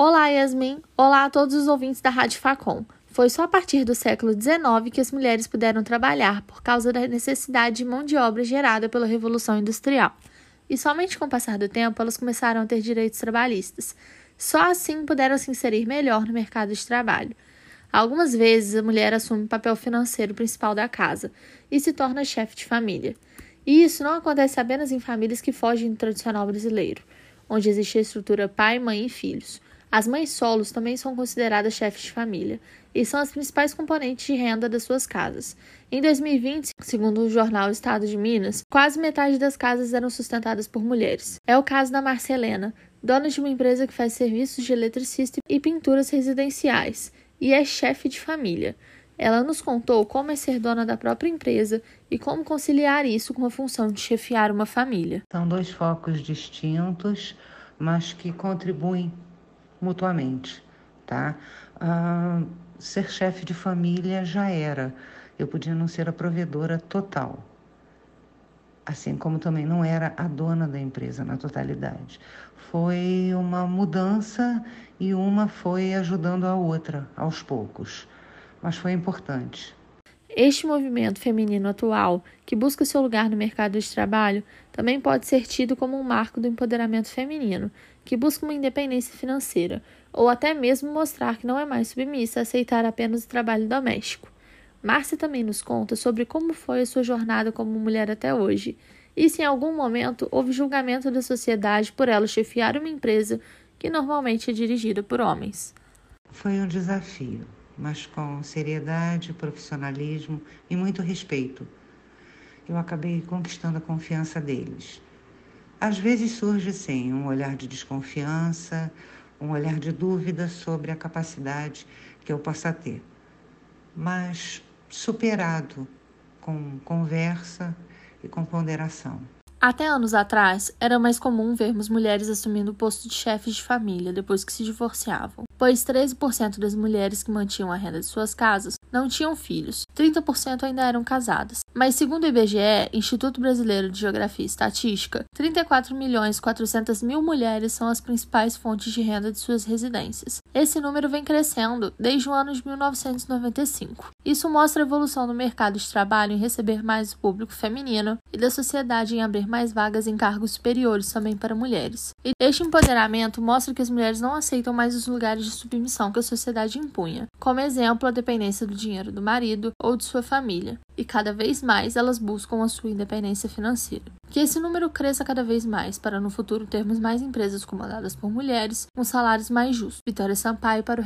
Olá, Yasmin! Olá a todos os ouvintes da Rádio Facom. Foi só a partir do século XIX que as mulheres puderam trabalhar por causa da necessidade de mão de obra gerada pela Revolução Industrial. E somente com o passar do tempo elas começaram a ter direitos trabalhistas. Só assim puderam se inserir melhor no mercado de trabalho. Algumas vezes a mulher assume o papel financeiro principal da casa e se torna chefe de família. E isso não acontece apenas em famílias que fogem do tradicional brasileiro, onde existe a estrutura pai, mãe e filhos. As mães solos também são consideradas chefes de família e são as principais componentes de renda das suas casas. Em 2020, segundo o jornal Estado de Minas, quase metade das casas eram sustentadas por mulheres. É o caso da Marcelena, dona de uma empresa que faz serviços de eletricista e pinturas residenciais, e é chefe de família. Ela nos contou como é ser dona da própria empresa e como conciliar isso com a função de chefiar uma família. São dois focos distintos, mas que contribuem mutuamente, tá? Ah, ser chefe de família já era. Eu podia não ser a provedora total, assim como também não era a dona da empresa na totalidade. Foi uma mudança e uma foi ajudando a outra aos poucos, mas foi importante. Este movimento feminino atual, que busca seu lugar no mercado de trabalho, também pode ser tido como um marco do empoderamento feminino, que busca uma independência financeira, ou até mesmo mostrar que não é mais submissa a aceitar apenas o trabalho doméstico. Márcia também nos conta sobre como foi a sua jornada como mulher até hoje, e se em algum momento houve julgamento da sociedade por ela chefiar uma empresa que normalmente é dirigida por homens. Foi um desafio mas com seriedade, profissionalismo e muito respeito. Eu acabei conquistando a confiança deles. Às vezes surge, sim, um olhar de desconfiança, um olhar de dúvida sobre a capacidade que eu possa ter, mas superado com conversa e com ponderação. Até anos atrás, era mais comum vermos mulheres assumindo o posto de chefes de família depois que se divorciavam pois 13% das mulheres que mantinham a renda de suas casas não tinham filhos, 30% ainda eram casadas. Mas segundo o IBGE, Instituto Brasileiro de Geografia e Estatística, 34 milhões 400 mil mulheres são as principais fontes de renda de suas residências. Esse número vem crescendo desde o ano de 1995. Isso mostra a evolução do mercado de trabalho em receber mais o público feminino e da sociedade em abrir mais vagas em cargos superiores também para mulheres. E este empoderamento mostra que as mulheres não aceitam mais os lugares de submissão que a sociedade impunha, como exemplo a dependência do dinheiro do marido ou de sua família, e cada vez mais elas buscam a sua independência financeira. Que esse número cresça cada vez mais para no futuro termos mais empresas comandadas por mulheres com salários mais justos. Vitória Sampaio para o